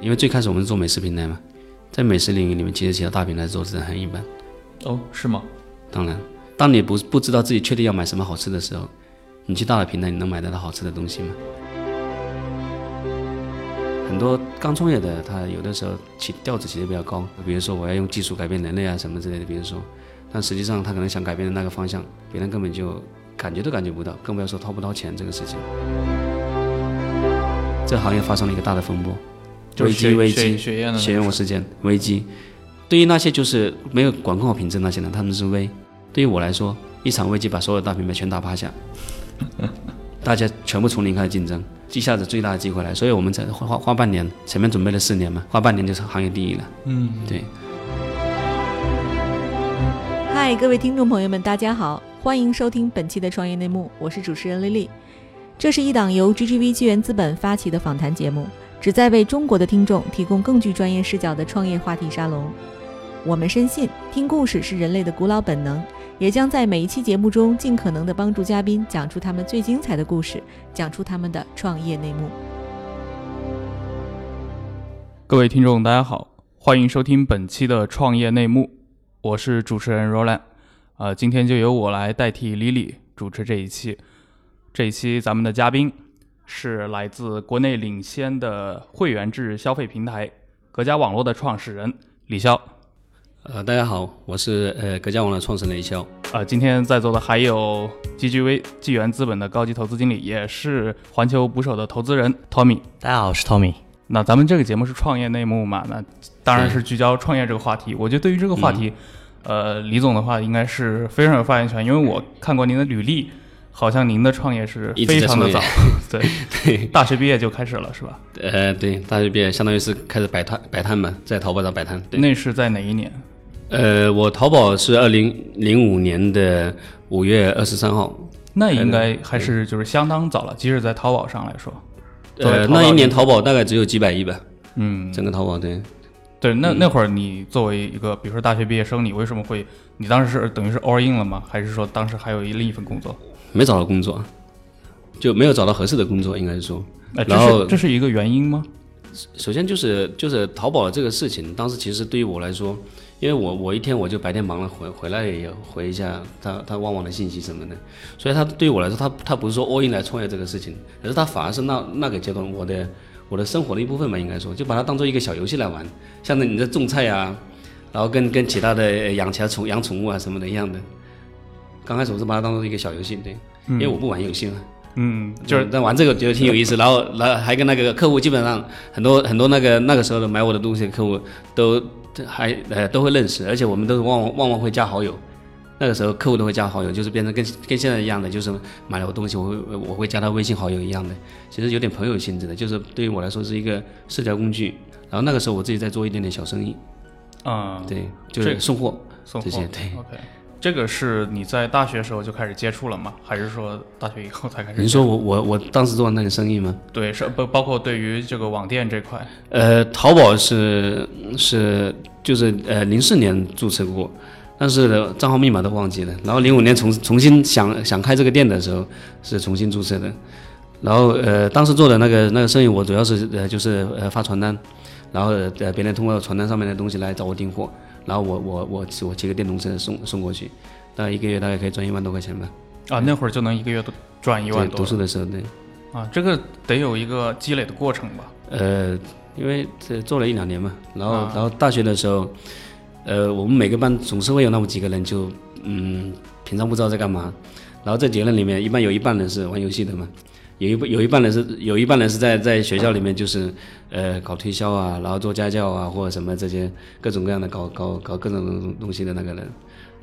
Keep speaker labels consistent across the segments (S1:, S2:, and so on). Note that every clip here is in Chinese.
S1: 因为最开始我们是做美食平台嘛，在美食领域里面，其实其他大平台做的真的很一般。
S2: 哦，是吗？
S1: 当然，当你不不知道自己确定要买什么好吃的时候，你去大的平台，你能买得到好吃的东西吗？很多刚创业的，他有的时候起调子起得比较高，比如说我要用技术改变人类啊什么之类的，比如说，但实际上他可能想改变的那个方向，别人根本就感觉都感觉不到，更不要说掏不掏钱这个事情。这行业发生了一个大的风波，危机危机，
S2: 血验的
S1: 血验事件危机。对于那些就是没有管控好品质那些人，他们是危；对于我来说，一场危机把所有大品牌全打趴下，大家全部从零开始竞争。一下子最大的机会来，所以我们才花花花半年，前面准备了四年嘛，花半年就是行业第一了。
S2: 嗯，
S1: 对。
S3: 嗨，各位听众朋友们，大家好，欢迎收听本期的创业内幕，我是主持人丽丽。这是一档由 GGV 纪元资本发起的访谈节目，旨在为中国的听众提供更具专业视角的创业话题沙龙。我们深信，听故事是人类的古老本能。也将在每一期节目中尽可能的帮助嘉宾讲出他们最精彩的故事，讲出他们的创业内幕。
S2: 各位听众，大家好，欢迎收听本期的创业内幕，我是主持人 Roland，呃，今天就由我来代替 Lily 主持这一期。这一期咱们的嘉宾是来自国内领先的会员制消费平台格家网络的创始人李潇。
S1: 呃，大家好，我是呃格家网络创始人李潇。
S2: 呃，今天在座的还有 GGV 纪元资本的高级投资经理，也是环球捕手的投资人 Tommy。
S4: 大家好，我是 Tommy。
S2: 那咱们这个节目是创业内幕嘛？那当然是聚焦创业这个话题。我觉得对于这个话题，呃，李总的话应该是非常有发言权，因为我看过您的履历，好像您的创业是非常的早，对
S1: 对，
S2: 大学毕业就开始了，是吧？
S1: 呃，对，大学毕业相当于是开始摆摊摆摊嘛，在淘宝上摆摊。
S2: 那是在哪一年？
S1: 呃，我淘宝是二零零五年的五月二十三号，
S2: 那应该还是就是相当早了，即使在淘宝上来说。
S1: 呃，那一年淘宝大概只有几百亿吧。
S2: 嗯，
S1: 整个淘宝对。
S2: 对，那那会儿你作为一个比如说大学毕业生，你为什么会？你当时是等于是 all in 了吗？还是说当时还有一另一份工作？
S1: 没找到工作，就没有找到合适的工作，应该是说。
S2: 然后这是一个原因吗？
S1: 首先就是就是淘宝这个事情，当时其实对于我来说。因为我我一天我就白天忙了回回来也回一下他他旺旺的信息什么的，所以他对于我来说他他不是说 all in 来创业这个事情，而是他反而是那那个阶段我的我的生活的一部分吧，应该说就把它当做一个小游戏来玩，像那你在种菜啊，然后跟跟其他的养其他宠养宠物啊什么的一样的，刚开始我是把它当做一个小游戏，对，因为我不玩游戏嘛，
S2: 嗯，就是。
S1: 在玩这个觉得挺有意思，然后然后还跟那个客户基本上很多很多那个那个时候的买我的东西的客户都。还呃都会认识，而且我们都是旺旺旺旺会加好友，那个时候客户都会加好友，就是变成跟跟现在一样的，就是买了我东西，我会我会加他微信好友一样的，其实有点朋友性质的，就是对于我来说是一个社交工具。然后那个时候我自己在做一点点小生意，
S2: 啊，
S1: 对，就是送货
S2: 送
S1: 这些，对
S2: ，OK，这个是你在大学时候就开始接触了吗？还是说大学以后才开始？
S1: 你说我我我当时做的那个生意吗？
S2: 对，是不包括对于这个网店这块？
S1: 呃，淘宝是是。就是呃零四年注册过，但是账号密码都忘记了。然后零五年重重新想想开这个店的时候是重新注册的。然后呃当时做的那个那个生意，我主要是呃就是呃发传单，然后呃别人通过传单上面的东西来找我订货，然后我我我我骑个电动车送送过去，大概一个月大概可以赚一万多块钱吧。
S2: 啊，那会儿就能一个月都赚一万多。
S1: 读书的时候对。
S2: 啊，这个得有一个积累的过程吧？
S1: 呃。因为这做了一两年嘛，然后然后大学的时候，呃，我们每个班总是会有那么几个人，就嗯，平常不知道在干嘛，然后这几个人里面，一般有一半人是玩游戏的嘛，有一有一半人是有一半人是在在学校里面就是呃搞推销啊，然后做家教啊或者什么这些各种各样的搞搞搞各种东西的那个人，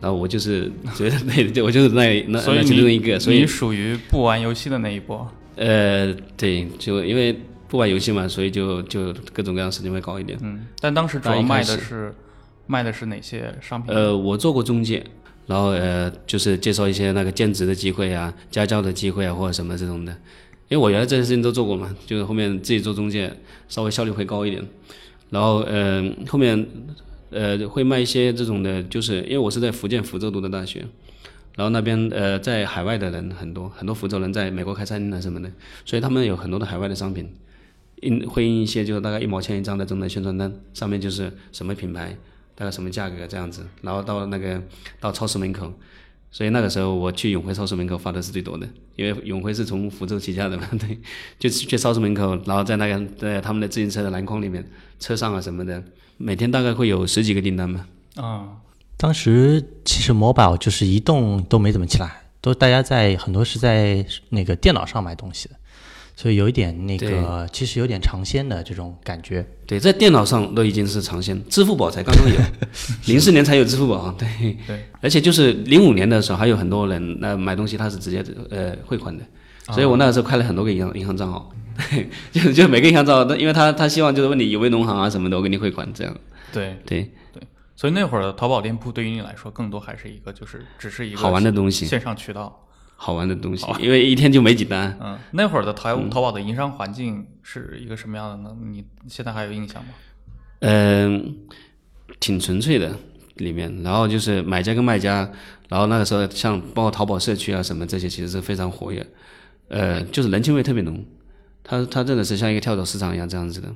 S1: 然后我就是觉得那 我就是那那那其中一个，所以
S2: 你属于不玩游戏的那一波。
S1: 呃，对，就因为。不玩游戏嘛，所以就就各种各样事情会高一点。
S2: 嗯，但当时主要卖的是卖的是哪些商品？
S1: 呃，我做过中介，然后呃，就是介绍一些那个兼职的机会啊、家教的机会啊，或者什么这种的。因为我原来这些事情都做过嘛，就是后面自己做中介，稍微效率会高一点。然后呃，后面呃会卖一些这种的，就是因为我是在福建福州读的大学，然后那边呃在海外的人很多，很多福州人在美国开餐厅啊什么的，所以他们有很多的海外的商品。印会印一些就是大概一毛钱一张的这种的宣传单，上面就是什么品牌，大概什么价格这样子，然后到那个到超市门口，所以那个时候我去永辉超市门口发的是最多的，因为永辉是从福州起家的嘛，对，就去超市门口，然后在那个在他们的自行车的篮筐里面、车上啊什么的，每天大概会有十几个订单嘛。
S2: 啊，
S4: 当时其实 mobile 就是移动都没怎么起来，都大家在很多是在那个电脑上买东西的，所以有一点那个其实有点尝鲜的这种感觉。
S1: 对，在电脑上都已经是尝鲜，支付宝才刚刚有，零四年才有支付宝，对，
S2: 对，
S1: 而且就是零五年的时候，还有很多人那买东西他是直接呃汇款的，所以我那个时候开了很多个银行银行账号，对，就就每个银行账号，因为他他希望就是问你有没有农行啊什么的，我给你汇款这样，
S2: 对，
S1: 对，
S2: 所以那会儿的淘宝店铺对于你来说，更多还是一个就是只是一个
S1: 好玩的东西，
S2: 线上渠道。
S1: 好玩的东西，因为一天就没几单，
S2: 嗯，那会儿的淘淘宝的营商环境是一个什么样的呢？你现在还有印象吗？
S1: 嗯，挺纯粹的里面，然后就是买家跟卖家，然后那个时候像包括淘宝社区啊什么这些，其实是非常活跃，呃，就是人情味特别浓，它它真的是像一个跳蚤市场一样这样子的，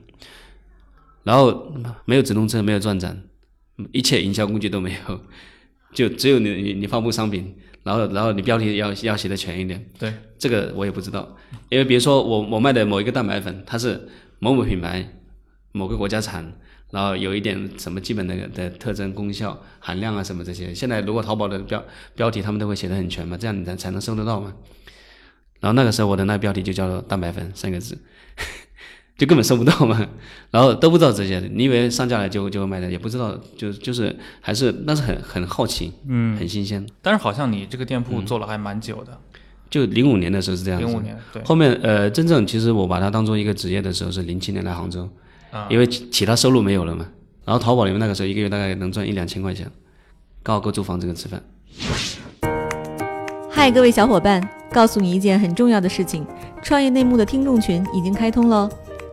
S1: 然后没有直通车，没有转展，一切营销工具都没有，就只有你你你发布商品，然后然后你标题要要写的全一点，
S2: 对，
S1: 这个我也不知道，因为比如说我我卖的某一个蛋白粉，它是某某品牌，某个国家产，然后有一点什么基本的的特征、功效、含量啊什么这些。现在如果淘宝的标标题他们都会写的很全嘛，这样你才才能搜得到嘛。然后那个时候我的那个标题就叫做蛋白粉三个字，就根本收不到嘛。然后都不知道这些，你以为上架了就就会卖的，也不知道，就就是还是那是很很好奇，
S2: 嗯，
S1: 很新鲜。
S2: 但是好像你这个店铺做了还蛮久的，
S1: 就零五年的时候是这样子，
S2: 零五年对，
S1: 后面呃，真正其实我把它当做一个职业的时候是零七年来杭州，
S2: 啊
S1: 因为其其他收入没有了嘛。然后淘宝里面那个时候一个月大概能赚一两千块钱，刚好够租房子跟吃饭。
S3: 嗨，各位小伙伴，告诉你一件很重要的事情：创业内幕的听众群已经开通喽。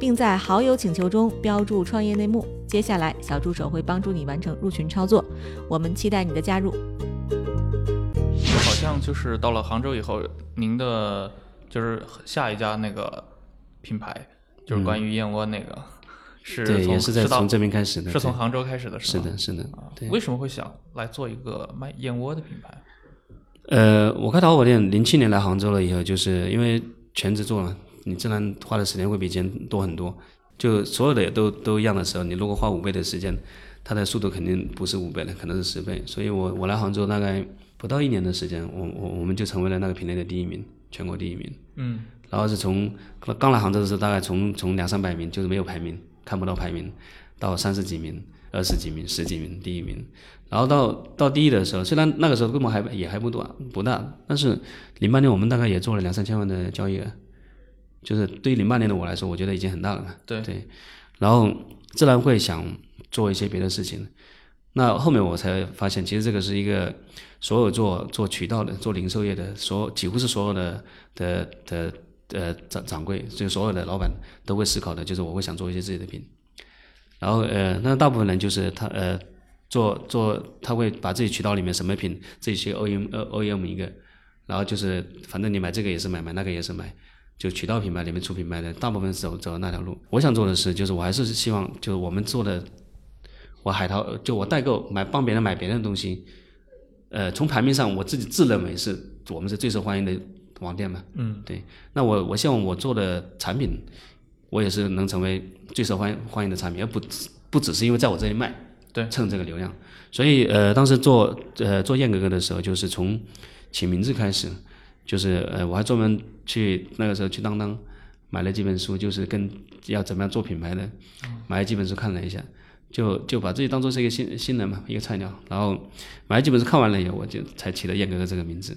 S3: 并在好友请求中标注“创业内幕”。接下来，小助手会帮助你完成入群操作。我们期待你的加入。
S2: 好像就是到了杭州以后，您的就是下一家那个品牌，就是关于燕窝那个，是
S1: 嗯对，
S2: 从
S1: 也是在从这边开始的。
S2: 是从杭州开始的，吗？
S1: 是的，是的。
S2: 为什么会想来做一个卖燕窝的品牌？
S1: 呃，我开淘宝店零七年来杭州了以后，就是因为全职做嘛，你自然花的时间会比以前多很多。就所有的都都一样的时候，你如果花五倍的时间，它的速度肯定不是五倍的，可能是十倍。所以我我来杭州大概不到一年的时间，我我我们就成为了那个品类的第一名，全国第一名。
S2: 嗯，
S1: 然后是从刚来杭州的时候，大概从从两三百名就是没有排名，看不到排名，到三十几名、二十几名、十几名第一名，然后到到第一的时候，虽然那个时候规模还也还不多不大，但是零八年我们大概也做了两三千万的交易额，就是对于零八年的我来说，我觉得已经很大了嘛。
S2: 对
S1: 对，然后自然会想做一些别的事情。那后面我才发现，其实这个是一个所有做做渠道的、做零售业的，所几乎是所有的的的呃掌掌柜，就所有的老板都会思考的，就是我会想做一些自己的品。然后呃，那大部分人就是他呃做做，他会把自己渠道里面什么品自己去 OEM 呃 OEM 一个，然后就是反正你买这个也是买，买那个也是买。就渠道品牌里面出品牌的，大部分是走走那条路。我想做的是，就是我还是希望，就是我们做的，我海淘，就我代购买帮别人买别人的东西，呃，从排名上我自己自认为是我们是最受欢迎的网店嘛。
S2: 嗯，
S1: 对。那我我希望我做的产品，我也是能成为最受欢欢迎的产品，而不不只是因为在我这里卖，
S2: 对，
S1: 蹭这个流量。所以呃，当时做呃做燕哥哥的时候，就是从起名字开始。就是呃，我还专门去那个时候去当当买了几本书，就是跟要怎么样做品牌的，买了几本书看了一下，就就把自己当做是一个新新人嘛，一个菜鸟。然后买了几本书看完了以后，我就才起了燕哥哥这个名字。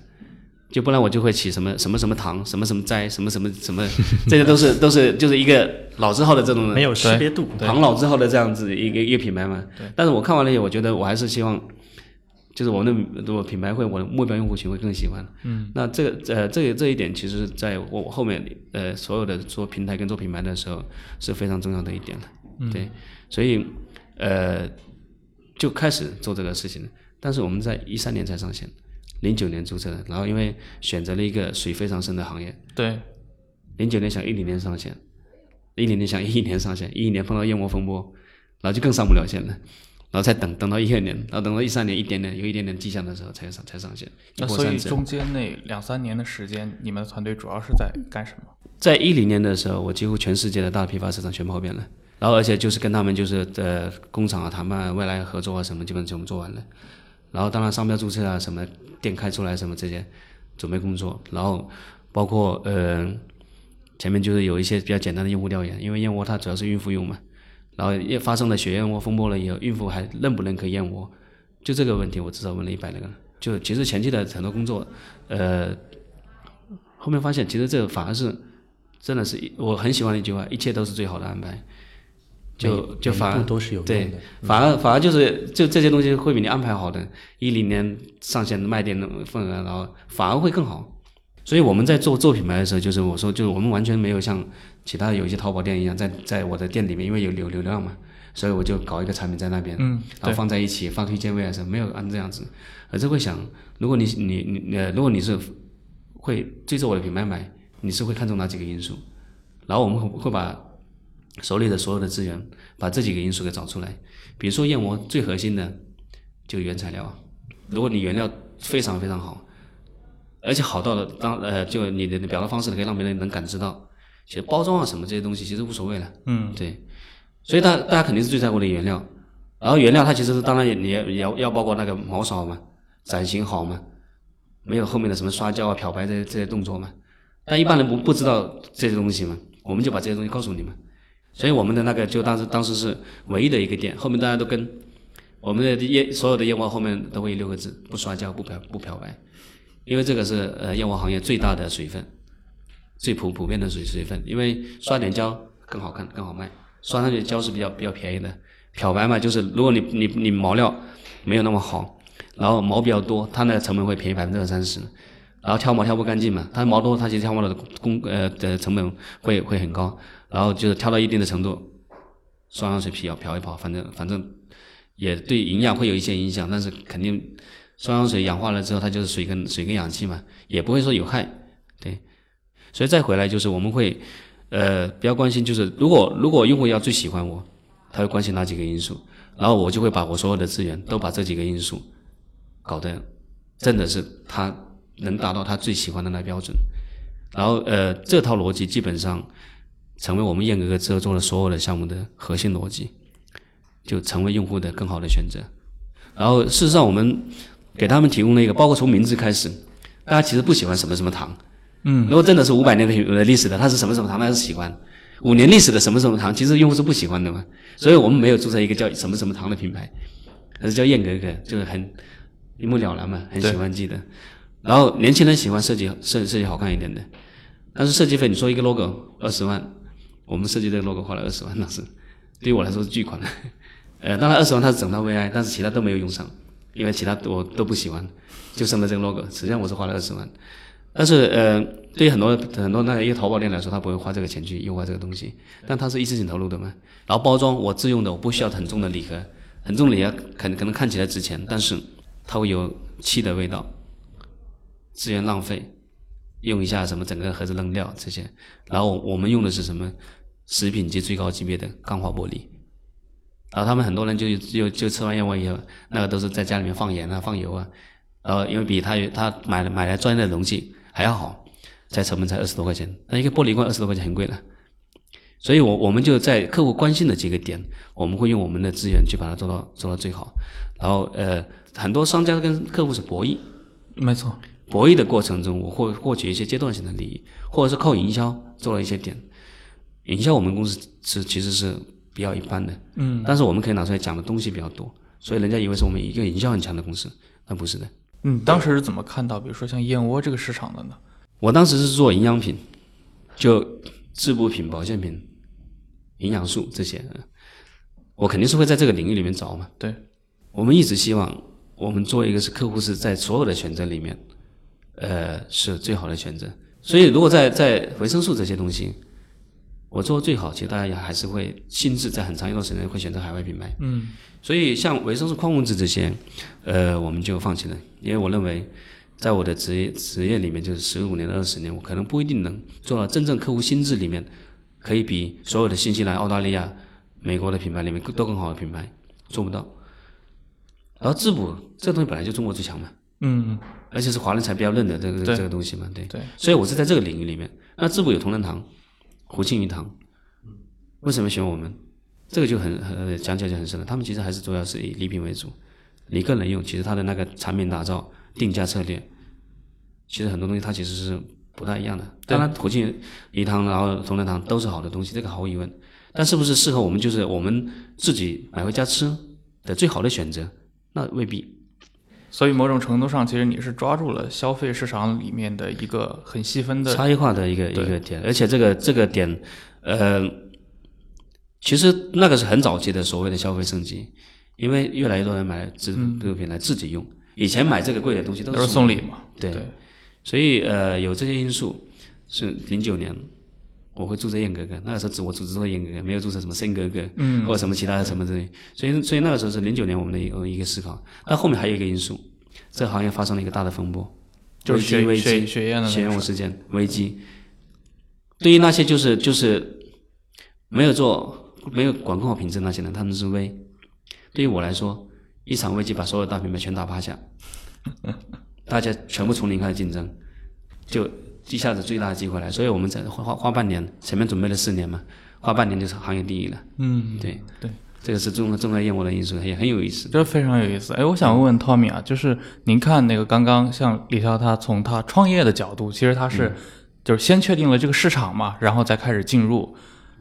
S1: 就不然我就会起什么什么什么糖，什么什么斋，什么什么什么，这些都是都是就是一个老字号的这种
S4: 没有识别度。
S1: 唐老字号的这样子一个一个品牌嘛。但是我看完了以后，我觉得我还是希望，就是我们的我品牌会我的目标用户群会更喜欢。嗯。那这个呃这个这一点，其实在我后面呃所有的做平台跟做品牌的时候是非常重要的一点了。嗯。对，所以呃就开始做这个事情，但是我们在一三年才上线。零九年注册的，然后因为选择了一个水非常深的行业，
S2: 对，
S1: 零九年想一零年上线，一零年想一一年上线，一一年碰到燕窝风波，然后就更上不了线了，然后再等等到一二年，然后等到一三年一点点有一点点迹象的时候才上才上线。
S2: 那所以中间那两三年的时间，你们的团队主要是在干什么？
S1: 在一零年的时候，我几乎全世界的大批发市场全跑遍了，然后而且就是跟他们就是呃工厂啊谈判未来合作啊什么，基本全部做完了。然后当然商标注册啊什么店开出来什么这些准备工作，然后包括呃前面就是有一些比较简单的用户调研，因为燕窝它主要是孕妇用嘛，然后也发生了血燕窝风波了以后，孕妇还认不认可燕窝，就这个问题我至少问了一百来个，就其实前期的很多工作，呃后面发现其实这个反而是真的是我很喜欢的一句话，一切都是最好的安排。就就反而都是有对，反而反而就是就这些东西会比你安排好的，一零年上线卖店的份额，然后反而会更好。所以我们在做做品牌的时候，就是我说，就是我们完全没有像其他有一些淘宝店一样，在在我的店里面，因为有流流量嘛，所以我就搞一个产品在那边，
S2: 嗯，
S1: 然后放在一起放推荐位啊什么，没有按这样子，而是会想，如果你你你呃，如果你是会追着我的品牌买，你是会看中哪几个因素，然后我们会会把。手里的所有的资源，把这几个因素给找出来。比如说燕窝最核心的就原材料，如果你原料非常非常好，而且好到了当呃，就你的表达方式可以让别人能感知到，其实包装啊什么这些东西其实无所谓了。
S2: 嗯，
S1: 对。所以大大家肯定是最在乎的原料，然后原料它其实是当然也也也要要包括那个毛少嘛，展型好嘛，没有后面的什么刷胶啊、漂白这些这些动作嘛。但一般人不不知道这些东西嘛，我们就把这些东西告诉你们。所以我们的那个就当时当时是唯一的一个店，后面大家都跟我们的烟所有的燕窝后面都会有六个字：不刷胶、不漂不漂白，因为这个是呃燕窝行业最大的水分，最普普遍的水水分。因为刷点胶更好看更好卖，刷上去胶是比较比较便宜的。漂白嘛，就是如果你你你毛料没有那么好，然后毛比较多，它那个成本会便宜百分之二三十。然后挑毛挑不干净嘛，它毛多，它其实挑毛的工呃的成本会会很高。然后就是挑到一定的程度，双氧水皮要漂一泡，反正反正也对营养会有一些影响，但是肯定双氧水氧化了之后，它就是水跟水跟氧气嘛，也不会说有害，对。所以再回来就是我们会呃比较关心，就是如果如果用户要最喜欢我，他会关心哪几个因素，然后我就会把我所有的资源都把这几个因素搞得真的是他能达到他最喜欢的那标准，然后呃这套逻辑基本上。成为我们燕哥哥之后做的所有的项目的核心逻辑，就成为用户的更好的选择。然后事实上，我们给他们提供了一个，包括从名字开始，大家其实不喜欢什么什么糖。
S2: 嗯。
S1: 如果真的是五百年的历史的，它是什么什么糖，那是喜欢。五年历史的什么什么糖，其实用户是不喜欢的嘛。所以我们没有注册一个叫什么什么糖的品牌，而是叫燕格格，就是很一目了然嘛，很喜欢记得。然后年轻人喜欢设计设设计好看一点的，但是设计费，你说一个 logo 二十万。我们设计这个 logo 花了二十万，那是对于我来说是巨款了。呃，当然二十万它是整套 VI，但是其他都没有用上，因为其他我都不喜欢，就剩了这个 logo。实际上我是花了二十万，但是呃，对于很多很多那一个淘宝店来说，他不会花这个钱去优化这个东西，但它是一次性投入的嘛。然后包装我自用的，我不需要很重的礼盒，很重的礼盒可能可能看起来值钱，但是它会有气的味道，资源浪费。用一下什么整个盒子扔掉这些，然后我们用的是什么食品级最高级别的钢化玻璃，然后他们很多人就就就吃完燕窝以后，那个都是在家里面放盐啊放油啊，然后因为比他他买买来专业的容器还要好，才成本才二十多块钱，那一个玻璃罐二十多块钱很贵了，所以我我们就在客户关心的几个点，我们会用我们的资源去把它做到做到最好，然后呃很多商家跟客户是博弈，
S2: 没错。
S1: 博弈的过程中，我获获取一些阶段性的利益，或者是靠营销做了一些点。营销我们公司是其实是比较一般的，
S2: 嗯，
S1: 但是我们可以拿出来讲的东西比较多，所以人家以为是我们一个营销很强的公司，那不是的。
S2: 嗯，当时是怎么看到，比如说像燕窝这个市场的呢？
S1: 我当时是做营养品，就滋补品、保健品、营养素这些，我肯定是会在这个领域里面找嘛。
S2: 对，
S1: 我们一直希望我们做一个是客户是在所有的选择里面，呃，是最好的选择。所以如果在在维生素这些东西，我做最好，其实大家也还是会心智在很长一段时间会选择海外品牌。
S2: 嗯，
S1: 所以像维生素、矿物质这些，呃，我们就放弃了，因为我认为，在我的职业职业里面，就是十五年、二十年，我可能不一定能做到真正客户心智里面，可以比所有的新西兰、澳大利亚、美国的品牌里面都更好的品牌做不到。然后滋补这个东西本来就中国最强嘛，
S2: 嗯，
S1: 而且是华人才比较认的这个这个东西嘛，对。
S2: 对，
S1: 所以我是在这个领域里面。那滋补有同仁堂、胡庆余堂，为什么选我们？这个就很很讲起来就很深了。他们其实还是主要是以礼品为主，你个人用，其实他的那个产品打造、定价策略，其实很多东西它其实是不太一样的。当然，胡庆余堂然后同仁堂都是好的东西，这个毫无疑问。但是不是适合我们，就是我们自己买回家吃的最好的选择，那未必。
S2: 所以某种程度上，其实你是抓住了消费市场里面的一个很细分的，
S1: 差异化的一个一个点，而且这个这个点，呃，其实那个是很早期的所谓的消费升级，因为越来越多人买自这个品牌自己用，以前买这个贵的东西都
S2: 都是
S1: 送
S2: 送礼嘛。
S1: 对。
S2: 对，
S1: 所以呃有这些因素，是零九年我会注册燕格格，那个时候只我只注册燕格格，没有注册什么森格格，
S2: 嗯
S1: 或者什么其他的什么之类，所以所以那个时候是零九年我们的一个一个思考，但后面还有一个因素，这个行业发生了一个大的风波，
S2: 就是
S1: 危机危机
S2: 血血血燕的
S1: 血
S2: 那个事
S1: 源事件危机。对于那些就是就是没有做没有管控好品质那些人，他们是危。对于我来说，一场危机把所有大品牌全打趴下，大家全部从零开始竞争，就一下子最大的机会来。所以我们在花花花半年，前面准备了四年嘛，花半年就是行业第一了。
S2: 嗯，
S1: 对
S2: 对，
S1: 这个是重要重要业务的因素，也很有意思。
S2: 这非常有意思。哎，我想问问 Tommy 啊，就是您看那个刚刚像李潇他从他创业的角度，其实他是、就是先确定了这个市场嘛，然后再开始进入。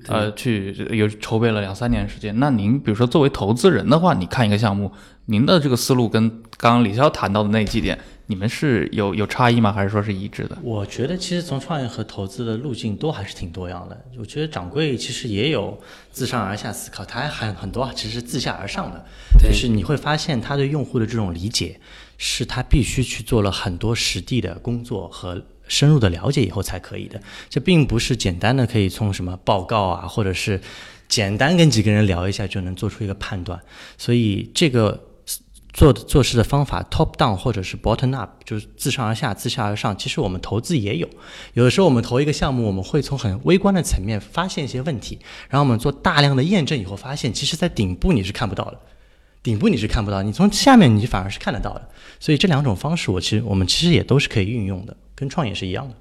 S2: 呃，去有筹备了两三年时间。那您比如说作为投资人的话，你看一个项目，您的这个思路跟刚刚李潇谈到的那几点，你们是有有差异吗？还是说是一致的？
S4: 我觉得其实从创业和投资的路径都还是挺多样的。我觉得掌柜其实也有自上而下思考，他还很很多其实是自下而上的，就是你会发现他对用户的这种理解，是他必须去做了很多实地的工作和深入的了解以后才可以的。这并不是简单的可以从什么报告啊，或者是简单跟几个人聊一下就能做出一个判断。所以这个做做事的方法，top down 或者是 bottom up，就是自上而下、自下而上。其实我们投资也有，有的时候我们投一个项目，我们会从很微观的层面发现一些问题，然后我们做大量的验证以后，发现其实在顶部你是看不到的，顶部你是看不到，你从下面你反而是看得到的。所以这两种方式，我其实我们其实也都是可以运用的，跟创业是一样的。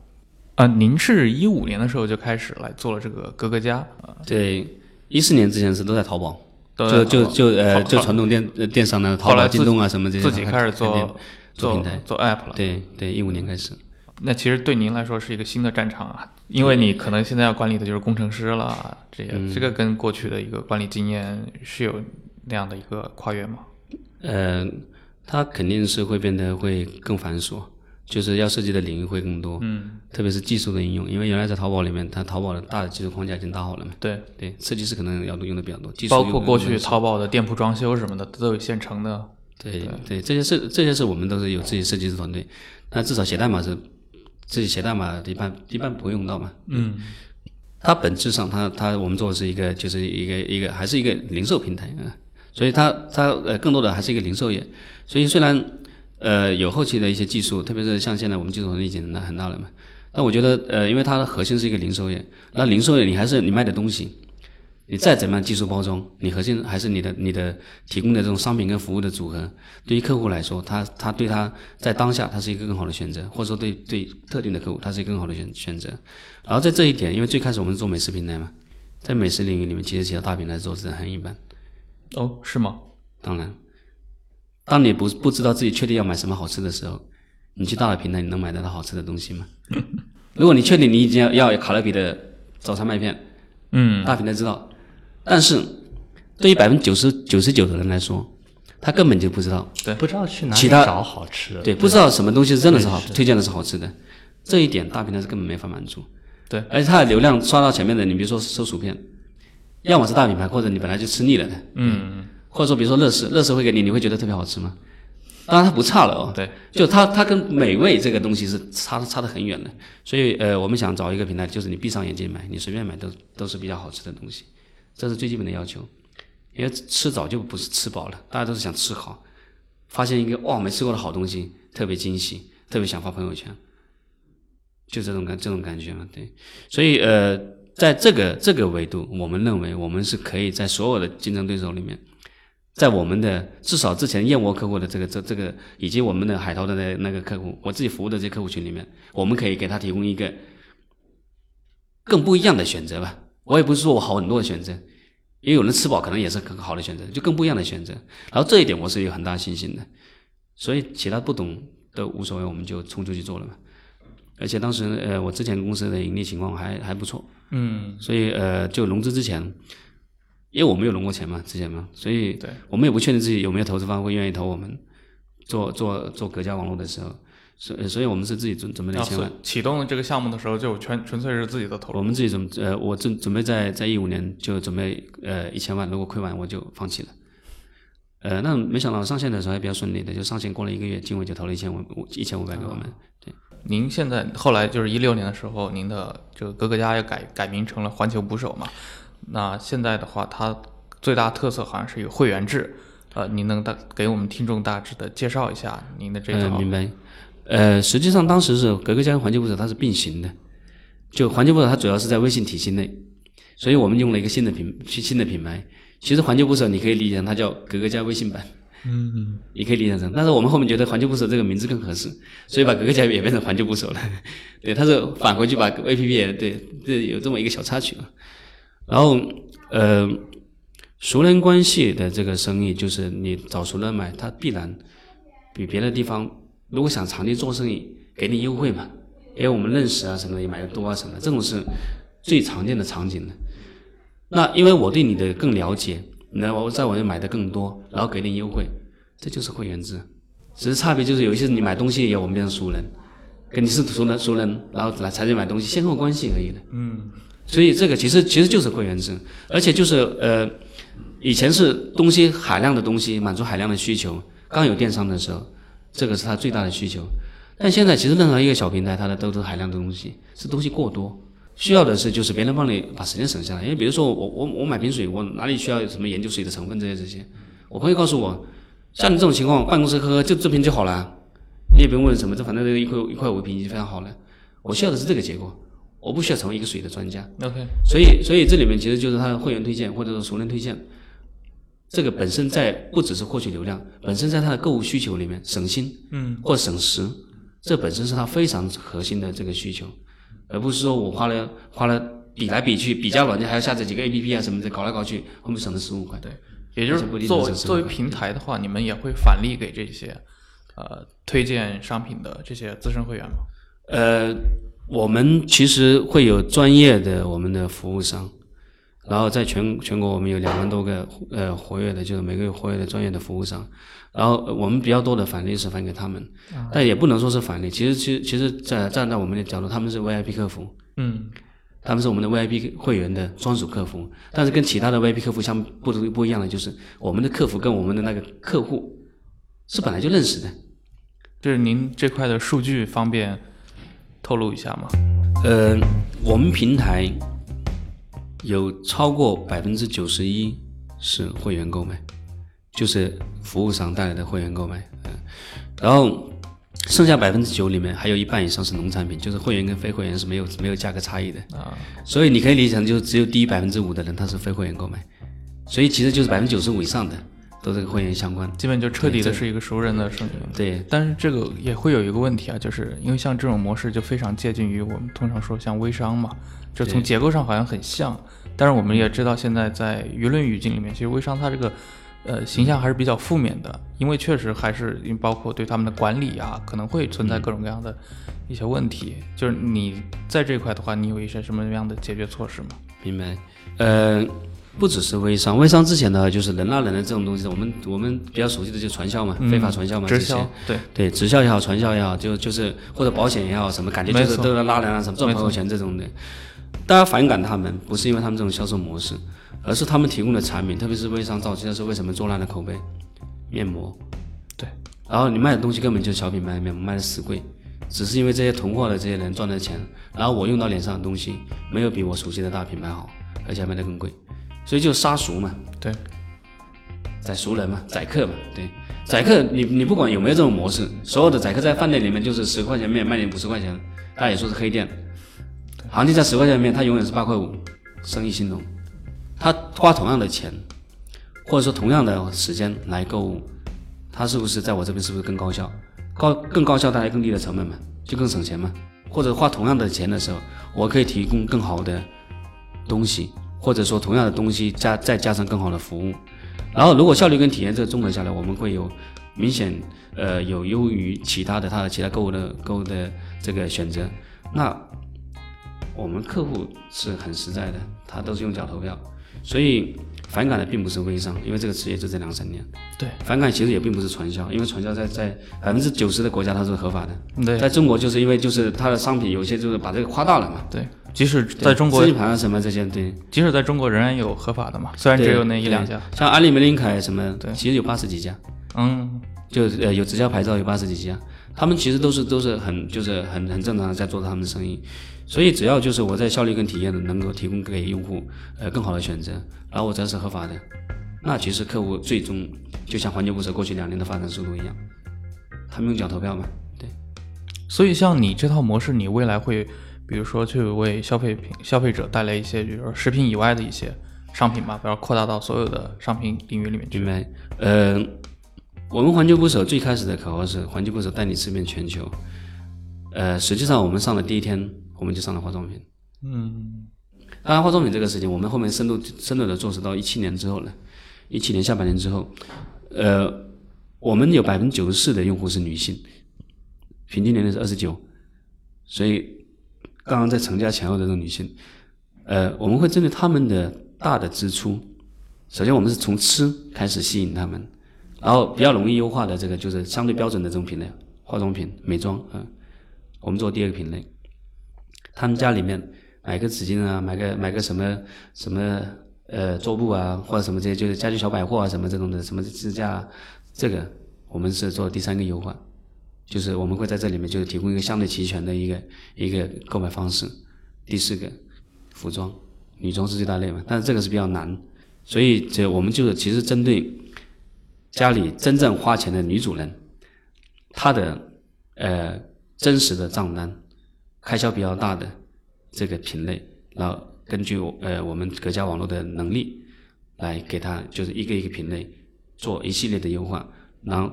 S2: 啊、您是一五年的时候就开始来做了这个格格家，啊，
S1: 对，一四年之前是都在淘宝，就就就呃就传统电呃电商的淘宝、京东啊什么这些，
S2: 自己开始
S1: 做
S2: 做做
S1: 做平台
S2: 做 app 了。
S1: 对对，一五年开始。
S2: 那其实对您来说是一个新的战场啊，因为你可能现在要管理的就是工程师了，这些、
S1: 嗯
S2: 这个跟过去的一个管理经验是有那样的一个跨越吗？
S1: 呃，它肯定是会变得会更繁琐，就是要涉及的领域会更多，
S2: 嗯，
S1: 特别是技术的应用，因为原来在淘宝里面，它淘宝的大的技术框架已经搭好了嘛，
S2: 对，
S1: 对，设计师可能要用的比较多，技术
S2: 包括过去淘宝的店铺装修什么的都有现成的。
S1: 对对，这些是这些是我们都是有自己设计师团队，那至少写代码是自己写代码一般一般不会用到嘛，
S2: 嗯，
S1: 它本质上它它我们做的是一个就是一个一个还是一个零售平台啊、所以它它呃更多的还是一个零售业，所以虽然呃有后期的一些技术，特别是像现在我们技术能力已经很大很大了嘛，那我觉得呃因为它的核心是一个零售业，那零售业你还是你卖的东西，你再怎么样技术包装，你核心还是你的你的提供的这种商品跟服务的组合，对于客户来说，他他对他在当下他是一个更好的选择，或者说对对特定的客户，他是一个更好的选选择。然后在这一点，因为最开始我们是做美食平台嘛，在美食领域里面，其实其他大平台做的很一般。
S2: 哦，是吗？
S1: 当然，当你不不知道自己确定要买什么好吃的时候，你去大的平台，你能买得到好吃的东西吗？如果你确定你已经要要卡乐比的早餐麦片，
S2: 嗯，
S1: 大平台知道，但是对于百分之九十九十九的人来说，他根本就不知道，对。
S4: 不知道去哪里找好吃的，
S1: 对，不知道什么东西真的是好，推荐的是好吃的，这一点大平台是根本没法满足。
S2: 对，
S1: 而且它的流量刷到前面的，你比如说搜薯片，要么是大品牌，或者你本来就吃腻了的，
S2: 嗯，
S1: 或者说比如说乐事，乐事会给你，你会觉得特别好吃吗？当然它不差了哦，
S2: 对，
S1: 就它它跟美味这个东西是差差得很远的，所以呃，我们想找一个平台，就是你闭上眼睛买，你随便买都都是比较好吃的东西，这是最基本的要求。因为吃早就不是吃饱了，大家都是想吃好，发现一个哇没吃过的好东西，特别惊喜，特别想发朋友圈，就这种感这种感觉嘛，对。所以呃，在这个这个维度，我们认为我们是可以在所有的竞争对手里面，在我们的至少之前燕窝客户的这个这这个，以及我们的海淘的那那个客户，我自己服务的这些客户群里面，我们可以给他提供一个更不一样的选择吧。我也不是说我好很多的选择，因为有人吃饱可能也是很好的选择，就更不一样的选择。然后这一点我是有很大信心的，所以其他不懂都无所谓，我们就冲出去做了嘛。而且当时呃，我之前公司的盈利情况还还不错，
S2: 嗯，
S1: 所以呃，就融资之前，因为我没有融过钱嘛，之前嘛，所以
S2: 对
S1: 我们也不确定自己有没有投资方会愿意投我们做做做隔家网络的时候，所以所以我们是自己准准备了一千万，
S2: 启动这个项目的时候，就全纯粹是自己的投入。
S1: 我们自己准呃，我准准备在在一五年就准备呃一千万，如果亏完我就放弃了。呃，那没想到上线的时候还比较顺利的，就上线过了一个月，经纬就投了一千五一千五百给我们。
S2: 对您现在后来就是一六年的时候，您的这个格格家也改改名成了环球捕手嘛？那现在的话，它最大特色好像是有会员制。呃，您能大给我们听众大致的介绍一下您的这
S1: 嗯，
S2: 套？
S1: 明白。呃，实际上当时是格格家跟环球捕手它是并行的，就环球捕手它主要是在微信体系内，所以我们用了一个新的品新的品牌。其实环球捕手你可以理解成它叫格格家微信版，嗯，嗯你可以理解成，但是我们后面觉得环球捕手这个名字更合适，所以把格格家也变成环球捕手了。对，它是返回去把 APP 也对，这有这么一个小插曲啊。然后呃，熟人关系的这个生意，就是你找熟人买，他必然比别的地方，如果想长期做生意，给你优惠嘛，因为我们认识啊什么的，也买的多啊什么的，这种是最常见的场景的。那因为我对你的更了解，那我在我这买的更多，然后给你优惠，这就是会员制。只是差别就是有一些你买东西也我们变成熟人，跟你是熟人熟人，然后来才去买东西，先后关系而已的。
S2: 嗯，
S1: 所以这个其实其实就是会员制，而且就是呃，以前是东西海量的东西满足海量的需求，刚有电商的时候，这个是它最大的需求。但现在其实任何一个小平台，它的都是海量的东西，是东西过多，需要的是就是别人帮你把时间省下来。因为比如说我我我买瓶水，我哪里需要有什么研究水的成分这些这些，我朋友告诉我，像你这种情况，办公室喝喝就这瓶就好了，你也不用问什么，这反正这个一块一块五一瓶已经非常好了。我需要的是这个结果，我不需要成为一个水的专家。
S2: OK，
S1: 所以，所以这里面其实就是他的会员推荐或者说熟人推荐，这个本身在不只是获取流量，本身在他的购物需求里面省心，
S2: 嗯，
S1: 或省时，这本身是他非常核心的这个需求，而不是说我花了花了比来比去，比较软件还要下载几个 APP 啊什么的，搞来搞去，后面省了十五块。
S2: 对，也就是作为
S1: 能省15块
S2: 作为平台的话，你们也会返利给这些呃推荐商品的这些资深会员吗？
S1: 呃，我们其实会有专业的我们的服务商，然后在全全国我们有两万多个呃活跃的，就是每个月活跃的专业的服务商，然后呃我们比较多的返利是返给他们，但也不能说是返利，其实其实其实在站在我们的角度，他们是 VIP 客服，
S2: 嗯，
S1: 他们是我们的 VIP 会员的专属客服，但是跟其他的 VIP 客服相不不一样的就是，我们的客服跟我们的那个客户是本来就认识的，
S2: 就是您这块的数据方便透露一下吗？
S1: 呃，我们平台有超过百分之九十一是会员购买，就是服务商带来的会员购买，嗯、然后剩下百分之九里面还有一半以上是农产品，就是会员跟非会员是没有没有价格差异的，
S2: 啊，
S1: 所以你可以理解成就是只有低于百分之五的人他是非会员购买，所以其实就是百分之九十五以上的都是跟会员相关，
S2: 基本就彻底的是一个熟人的生意。
S1: 对，
S2: 但是这个也会有一个问题啊，就是因为像这种模式就非常接近于我们通常说像微商嘛，就从结构上好像很像，但是我们也知道现在在舆论语境里面，其实微商它这个呃形象还是比较负面的，因为确实还是因包括对他们的管理啊，可能会存在各种各样的一些问题。就是你在这一块的话，你有一些什么样的解决措施吗？
S1: 明白。呃，不只是微商，微商之前呢，就是人拉人的这种东西，我们我们比较熟悉的就是传销嘛，非法传销嘛，这些。
S2: 直销，对，
S1: 对，直销也好，传销也好，就就是或者保险也好，什么感觉就是都在拉人啊，什么赚朋友钱这种的。大家反感他们，不是因为他们这种销售模式，而是他们提供的产品，特别是微商早期的时候，为什么做烂了口碑？面膜，
S2: 对，
S1: 然后你卖的东西根本就是小品牌的面膜，卖的死贵，只是因为这些囤货的这些人赚的钱，然后我用到脸上的东西没有比我熟悉的大品牌好，而且还卖的更贵，所以就杀熟嘛。
S2: 对，
S1: 宰熟人嘛，宰客嘛，对，宰客你你不管有没有这种模式，所有的宰客在饭店里面就是十块钱面卖你五十块钱，大家也说是黑店，行情在十块钱的面，他永远是八块五，生意兴隆，他花同样的钱，或者说同样的时间来购物，他是不是在我这边是不是更高效？高更高效带来更低的成本嘛，就更省钱嘛？或者花同样的钱的时候，我可以提供更好的东西，或者说同样的东西加再加上更好的服务。然后，如果效率跟体验这个综合下来，我们会有明显呃有优于其他的他的其他购物的购物的这个选择。那我们客户是很实在的，他都是用脚投票，所以反感的并不是微商，因为这个职业就这两三年。
S2: 对，
S1: 反感其实也并不是传销，因为传销在在百分之九十的国家它是合法的，
S2: 对，
S1: 在中国就是因为就是它的商品有些就是把这个夸大了嘛。
S2: 对，即使在中国
S1: 资，金盘啊什么这些，对，
S2: 即使在中国仍然有合法的嘛，虽然只有那一两家。
S1: 像安利、玫琳凯什么，
S2: 对
S1: 其实有八十几家，
S2: 嗯，
S1: 就呃有直销牌照有八十几家，他们其实都是都是很就是很很正常的在做他们的生意，所以只要就是我在效率跟体验能够提供给用户呃更好的选择，然后我只要是合法的，那其实客户最终就像环球不舍过去两年的发展速度一样，他们用脚投票嘛，对。
S2: 所以像你这套模式，你未来会比如说去为消费品消费者带来一些，比如说食品以外的一些商品吧，不要扩大到所有的商品领域里面去
S1: 明。白？呃，我们环球捕手最开始的口号是“环球捕手带你吃遍全球”。呃，实际上我们上的第一天，我们就上了化妆品。
S2: 嗯，
S1: 当然，化妆品这个事情，我们后面深度深度的做是到一七年之后了。一七年下半年之后，呃，我们有百分之九十四的用户是女性，平均年龄是二十九，所以刚刚在成家前后的这种女性，呃，我们会针对他们的大的支出，首先我们是从吃开始吸引他们，然后比较容易优化的这个就是相对标准的这种品类，化妆品、美妆，嗯、我们做第二个品类，他们家里面买个纸巾啊，买个买个什么什么呃桌布啊，或者什么这些就是家居小百货啊什么这种的，什么支架，这个我们是做第三个优化，就是我们会在这里面就是提供一个相对齐全的一个一个购买方式。第四个，服装，女装是最大类嘛，但是这个是比较难，所以这我们就是其实针对家里真正花钱的女主人，她的呃真实的账单，开销比较大的这个品类，然后根据我呃我们各家网络的能力，来给她就是一个一个品类做一系列的优化，然后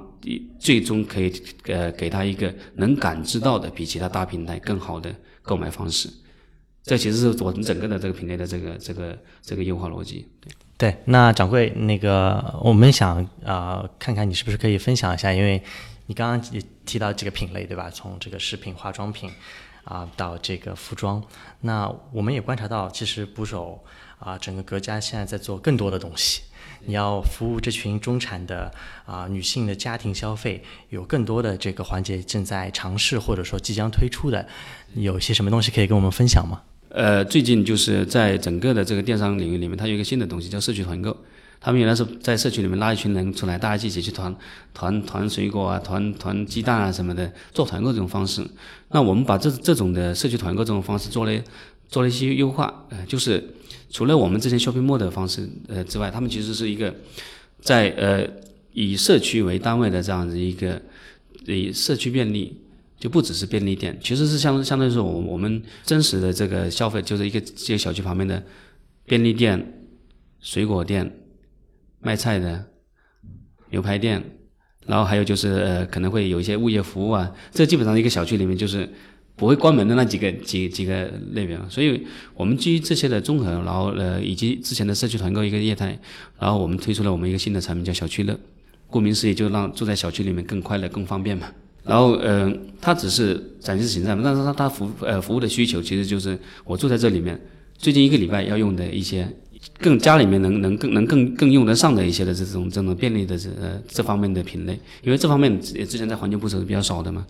S1: 最终可以呃给她一个能感知到的比其他大平台更好的购买方式。这其实是我们整个的这个品类的这个这个这个优化逻辑。对，
S4: 那掌柜，那个我们想啊、看看你是不是可以分享一下，因为你刚刚也提到几个品类，对吧？从这个饰品、化妆品啊、到这个服装，那我们也观察到，其实捕手啊、整个格家现在在做更多的东西。你要服务这群中产的啊、女性的家庭消费，有更多的这个环节正在尝试或者说即将推出的，有些什么东西可以跟我们分享吗？
S1: 呃，最近就是在整个的这个电商领域里面，它有一个新的东西叫社区团购。他们原来是在社区里面拉一群人出来，大家一起去团团团水果啊，团团鸡蛋啊什么的，做团购这种方式。那我们把这这种的社区团购这种方式做了做了一些优化，呃，就是除了我们之前 shopping mall 的方式呃之外，他们其实是一个在呃以社区为单位的这样子一个以社区便利就不只是便利店，其实是相相当于是我我们真实的这个消费，就是一个这个小区旁边的便利店、水果店、卖菜的牛排店，然后还有就是呃可能会有一些物业服务啊，这基本上一个小区里面就是不会关门的那几个几几个类别嘛。所以我们基于这些的综合，然后呃以及之前的社区团购一个业态，然后我们推出了我们一个新的产品叫小区乐，顾名思义就让住在小区里面更快乐、更方便嘛。然后，呃，它只是展示形象，但是它它服呃服务的需求其实就是我住在这里面，最近一个礼拜要用的一些更家里面能能更能更更用得上的一些的这种这种便利的这呃这方面的品类，因为这方面之之前在环球捕手是比较少的嘛，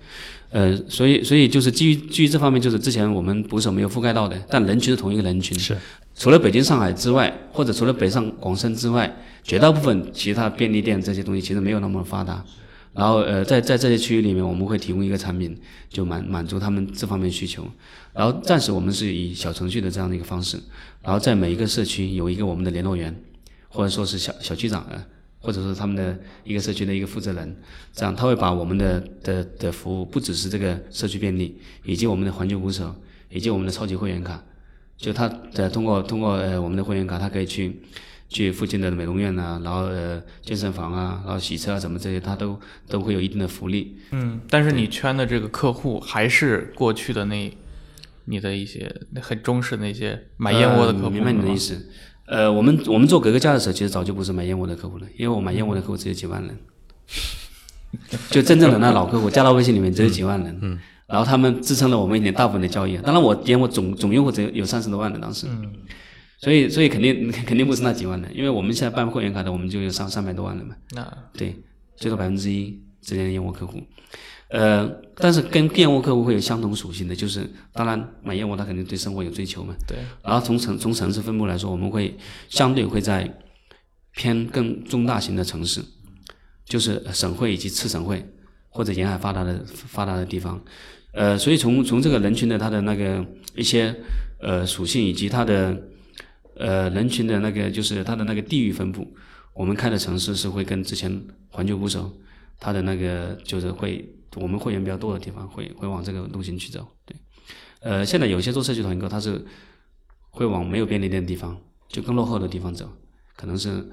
S1: 呃，所以所以就是基于基于这方面，就是之前我们捕手没有覆盖到的，但人群是同一个人群，
S4: 是。
S1: 除了北京、上海之外，或者除了北上广深之外，绝大部分其他便利店这些东西其实没有那么发达。然后呃，在在这些区域里面，我们会提供一个产品，就满满足他们这方面需求。然后暂时我们是以小程序的这样的一个方式，然后在每一个社区有一个我们的联络员，或者说是小小区长啊，或者说他们的一个社区的一个负责人，这样他会把我们的的的服务，不只是这个社区便利，以及我们的环球捕手，以及我们的超级会员卡，就他的通过通过呃我们的会员卡，他可以去。去附近的美容院呐，然后呃健身房啊，然后洗车啊什么这些，他都都会有一定的福利。
S2: 嗯，但是你圈的这个客户还是过去的那你的一些很忠实的那些买燕窝的客户。
S1: 明白你的意思。呃，我们我们做格格家的时候，其实早就不是买燕窝的客户了，因为我买燕窝的客户只有几万人，就真正的那老客户加到微信里面只有几万人。嗯。然后他们支撑了我们一年大部分的交易。当然，我燕窝总总用户只有有三十多万的当时。嗯。所以，所以肯定 肯定不是那几万的，因为我们现在办会员卡的，我们就有上三百多万了嘛。
S2: 那
S1: 对，最多百分之一之间的燕窝客户，呃，但是跟燕窝客户会有相同属性的，就是当然买燕窝他肯定对生活有追求嘛。
S2: 对。
S1: 然后从城从城市分布来说，我们会相对会在偏更中大型的城市，就是省会以及次省会或者沿海发达的发达的地方，呃，所以从从这个人群的他的那个一些呃属性以及他的。呃，人群的那个就是它的那个地域分布，我们开的城市是会跟之前环球捕手，它的那个就是会我们会员比较多的地方，会会往这个路线去走。对，呃，现在有些做社区团购，它是会往没有便利店的地方，就更落后的地方走，可能是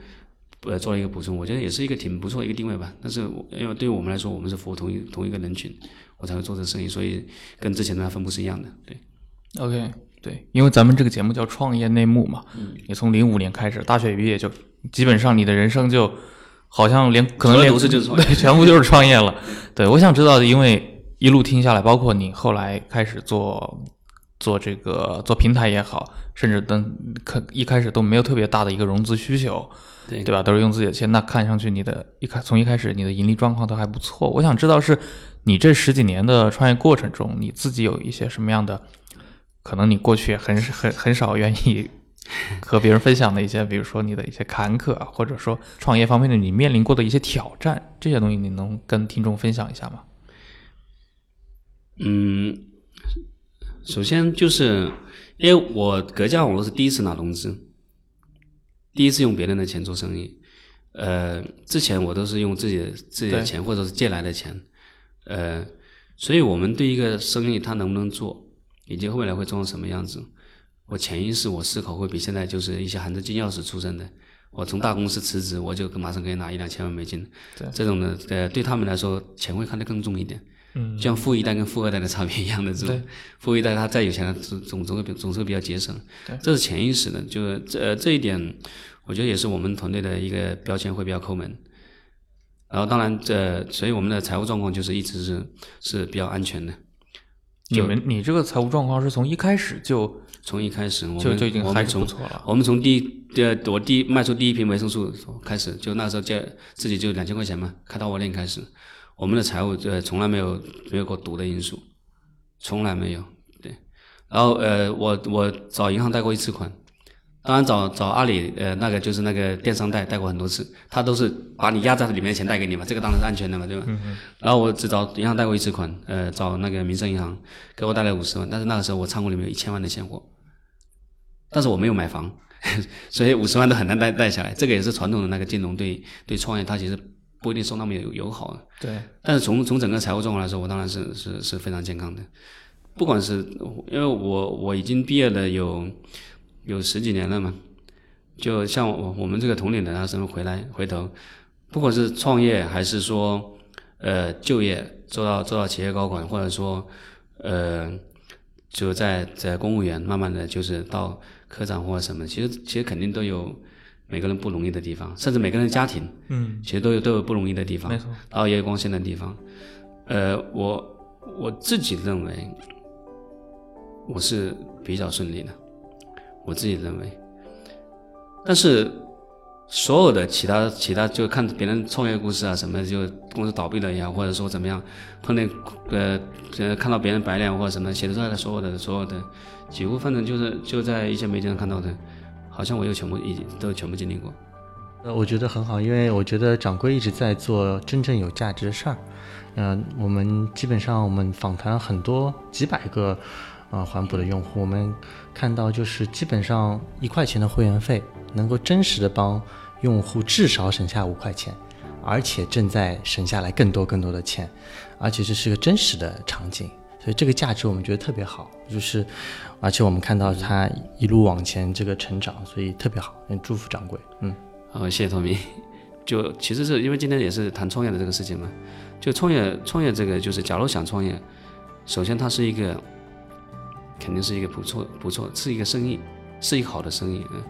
S1: 呃做了一个补充，我觉得也是一个挺不错的一个定位吧。但是因为对于我们来说，我们是服务同一同一个人群，我才会做这生意，所以跟之前的分布是一样的。对
S2: ，OK。对，因为咱们这个节目叫创业内幕嘛，嗯你从零五年开始大学毕业就基本上你的人生就好像连可能连对全部就是创业了。对，我想知道，因为一路听下来，包括你后来开始做做这个做平台也好，甚至等可一开始都没有特别大的一个融资需求，
S1: 对
S2: 对吧？都是用自己的钱，那看上去你的一开从一开始你的盈利状况都还不错。我想知道是你这十几年的创业过程中，你自己有一些什么样的？可能你过去很很很少愿意 和别人分享的一些，比如说你的一些坎坷，或者说创业方面的你面临过的一些挑战，这些东西你能跟听众分享一下吗？
S1: 嗯，首先就是因为我格价网络是第一次拿融资，第一次用别人的钱做生意，呃，之前我都是用自己的自己的钱或者是借来的钱，呃，所以我们对一个生意它能不能做。以及未来会做成什么样子？我潜意识我思考会比现在就是一些含着金钥匙出生的，我从大公司辞职，我就马上可以拿一两千万美金。
S2: 对
S1: 这种的，呃，对他们来说，钱会看得更重一点。嗯，像富一代跟富二代的差别一样的这种。富一代他再有钱，总总总会总是比较节省。
S2: 对。
S1: 这是潜意识的，就是这这一点，我觉得也是我们团队的一个标签，会比较抠门。然后当然，这所以我们的财务状况就是一直是是比较安全的。
S2: 你们，你这个财务状况是从一开始就
S1: 从一开始我，
S2: 就就已经还是不错了。
S1: 我们从第呃我第卖出第一瓶维生素开始，就那时候就自己就两千块钱嘛，开淘宝店开始，我们的财务呃从来没有没有过赌的因素，从来没有。对，然后呃我我找银行贷过一次款。当然找找阿里，呃，那个就是那个电商贷贷过很多次，他都是把你压在里面的钱贷给你嘛，这个当然是安全的嘛，对吧？然后我只找银行贷过一次款，呃，找那个民生银行给我贷了五十万，但是那个时候我仓库里面有一千万的现货，但是我没有买房，所以五十万都很难贷贷下来。这个也是传统的那个金融对对创业它其实不一定说那么友友好的。
S2: 对。
S1: 但是从从整个财务状况来说，我当然是是是非常健康的，不管是因为我我已经毕业了有。有十几年了嘛，就像我我们这个同龄的啊，什么回来回头，不管是创业还是说呃就业，做到做到企业高管，或者说呃就在在公务员，慢慢的就是到科长或者什么，其实其实肯定都有每个人不容易的地方，甚至每个人家庭，
S2: 嗯，
S1: 其实都有都有不容易的地方，
S2: 没错，
S1: 然后也有光鲜的地方，呃，我我自己认为我是比较顺利的。我自己认为，但是所有的其他其他就看别人创业故事啊什么，就公司倒闭了呀，或者说怎么样，碰见呃呃看到别人白脸或者什么写出来的所有的所有的，几乎反正就是就在一些媒体上看到的，好像我又全部已经都全部经历过。
S4: 呃，我觉得很好，因为我觉得掌柜一直在做真正有价值的事儿。嗯，我们基本上我们访谈很多几百个呃环保的用户，我们看到就是基本上一块钱的会员费能够真实的帮用户至少省下五块钱，而且正在省下来更多更多的钱，而且这是个真实的场景，所以这个价值我们觉得特别好，就是而且我们看到他一路往前这个成长，所以特别好，也祝福掌柜，嗯。
S1: 好，谢谢托米。就其实是因为今天也是谈创业的这个事情嘛，就创业创业这个就是，假如想创业，首先它是一个，肯定是一个不错不错，是一个生意，是一个好的生意。嗯，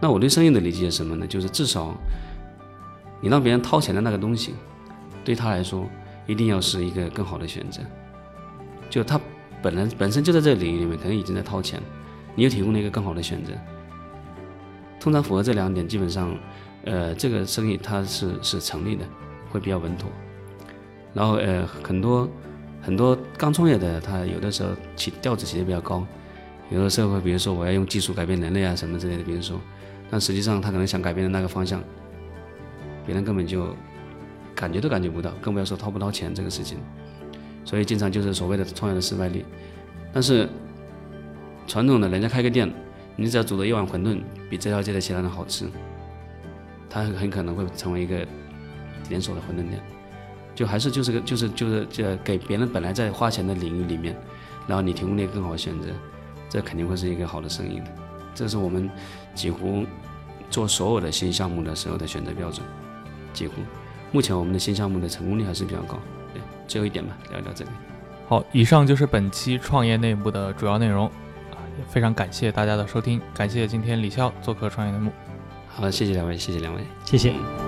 S1: 那我对生意的理解是什么呢？就是至少你让别人掏钱的那个东西，对他来说一定要是一个更好的选择。就他本来本身就在这个领域里面，可能已经在掏钱，你又提供了一个更好的选择。通常符合这两点，基本上，呃，这个生意它是是成立的，会比较稳妥。然后呃，很多很多刚创业的，他有的时候起调子起的比较高，有的时候会比如说我要用技术改变人类啊什么之类的，比如说，但实际上他可能想改变的那个方向，别人根本就感觉都感觉不到，更不要说掏不掏钱这个事情。所以经常就是所谓的创业的失败率。但是传统的人家开个店。你只要煮的一碗馄饨比这条街的其他人好吃，它很可能会成为一个连锁的馄饨店。就还是就是个就是就是这给别人本来在花钱的领域里面，然后你提供了一个更好的选择，这肯定会是一个好的生意的。这是我们几乎做所有的新项目的时候的选择标准。几乎，目前我们的新项目的成功率还是比较高。对，最后一点吧，聊一聊这里。
S2: 好，以上就是本期创业内幕的主要内容啊，也。非常感谢大家的收听，感谢今天李潇做客创业内幕。
S1: 好，谢谢两位，谢谢两位，
S4: 谢谢。